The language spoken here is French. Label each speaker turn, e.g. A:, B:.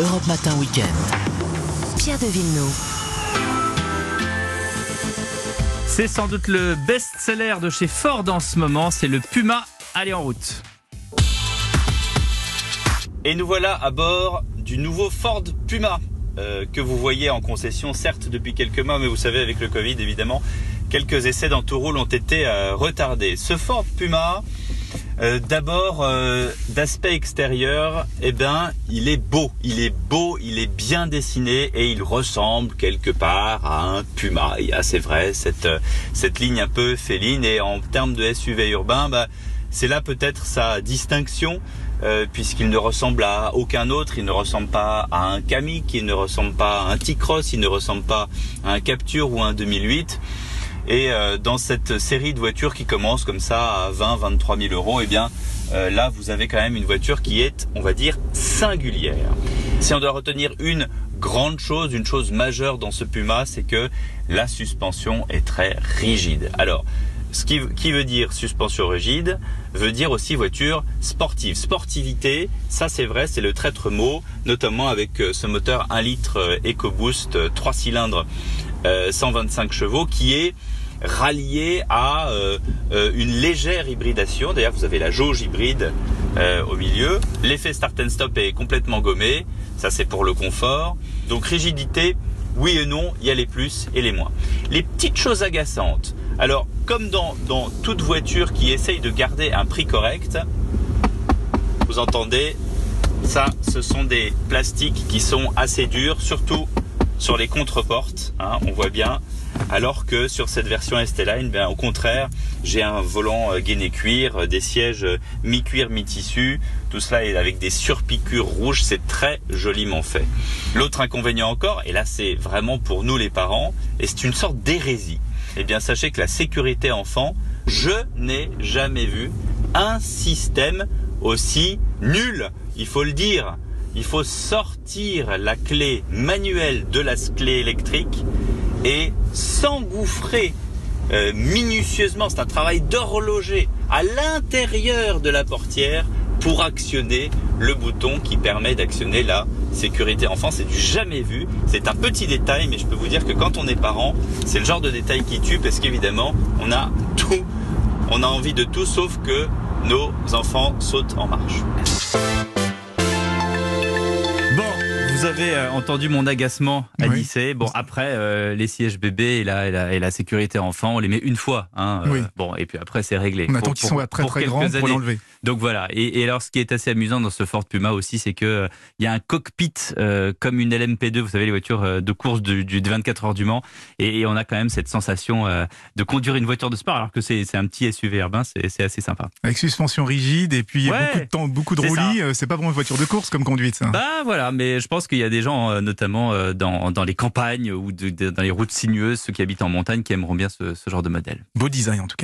A: Europe Matin Week-end.
B: Pierre de Villeneuve.
C: C'est sans doute le best-seller de chez Ford en ce moment, c'est le Puma. Allez en route. Et nous voilà à bord du nouveau Ford Puma euh, que vous voyez en concession, certes depuis quelques mois, mais vous savez avec le Covid évidemment, quelques essais dans tout rôle ont été euh, retardés. Ce Ford Puma, euh, d'abord d'aspect extérieur, eh ben il est beau, il est beau, il est bien dessiné et il ressemble quelque part à un Puma. Il y a c'est vrai cette cette ligne un peu féline et en termes de SUV urbain, bah, c'est là peut-être sa distinction euh, puisqu'il ne ressemble à aucun autre. Il ne ressemble pas à un Kamiq, il ne ressemble pas à un T-Cross, il ne ressemble pas à un Capture ou un 2008. Et euh, dans cette série de voitures qui commence comme ça à 20, 23 000 euros, eh bien euh, là vous avez quand même une voiture qui est, on va dire, singulière. Si on doit retenir une grande chose, une chose majeure dans ce Puma, c'est que la suspension est très rigide. Alors, ce qui, qui, veut dire suspension rigide veut dire aussi voiture sportive. Sportivité, ça c'est vrai, c'est le traître mot, notamment avec euh, ce moteur 1 litre EcoBoost 3 euh, cylindres 125 chevaux qui est rallié à une légère hybridation. D'ailleurs, vous avez la jauge hybride au milieu. L'effet start and stop est complètement gommé. Ça, c'est pour le confort. Donc rigidité, oui et non, il y a les plus et les moins. Les petites choses agaçantes. Alors, comme dans, toute voiture qui essaye de garder un prix correct, vous entendez, ça, ce sont des plastiques qui sont assez durs, surtout sur les contreportes, hein, on voit bien. Alors que sur cette version ST-Line, ben, au contraire, j'ai un volant euh, gainé cuir, euh, des sièges euh, mi-cuir, mi-tissu. Tout cela avec des surpiqûres rouges, c'est très joliment fait. L'autre inconvénient encore, et là c'est vraiment pour nous les parents, et c'est une sorte d'hérésie eh bien sachez que la sécurité enfant, je n'ai jamais vu un système aussi nul, il faut le dire. Il faut sortir la clé manuelle de la clé électrique et s'engouffrer euh, minutieusement, c'est un travail d'horloger à l'intérieur de la portière pour actionner le bouton qui permet d'actionner la sécurité enfant, c'est du jamais vu. C'est un petit détail, mais je peux vous dire que quand on est parent, c'est le genre de détail qui tue parce qu'évidemment, on a tout, on a envie de tout sauf que nos enfants sautent en marche. Vous avez euh, entendu mon agacement à lycée. Bon, après, euh, les sièges bébés et la, et, la, sécurité enfant, on les met une fois. Hein, euh, bon, et puis après, c'est réglé.
D: On attend qu'ils soient très très grands pour l'enlever.
C: Donc voilà. Et, alors, ce qui est assez amusant dans ce Ford Puma aussi, c'est que il y a un cockpit comme une LMP2, vous savez, les voitures de course du, du 24 heures du Mans. Et, on a quand même cette sensation de conduire une voiture de sport, alors que c'est un petit SUV urbain, c'est assez sympa.
D: Avec suspension rigide et puis beaucoup de temps, beaucoup de roulis, c'est pas vraiment une voiture de course comme conduite. Ça.
C: Bah voilà, mais je pense qu'il y a des gens, euh, notamment euh, dans, les campagnes ou dans les routes sinueuses, ceux qui habitent en montagne, qui aimeront bien ce genre de modèle.
D: Beau design en tout cas.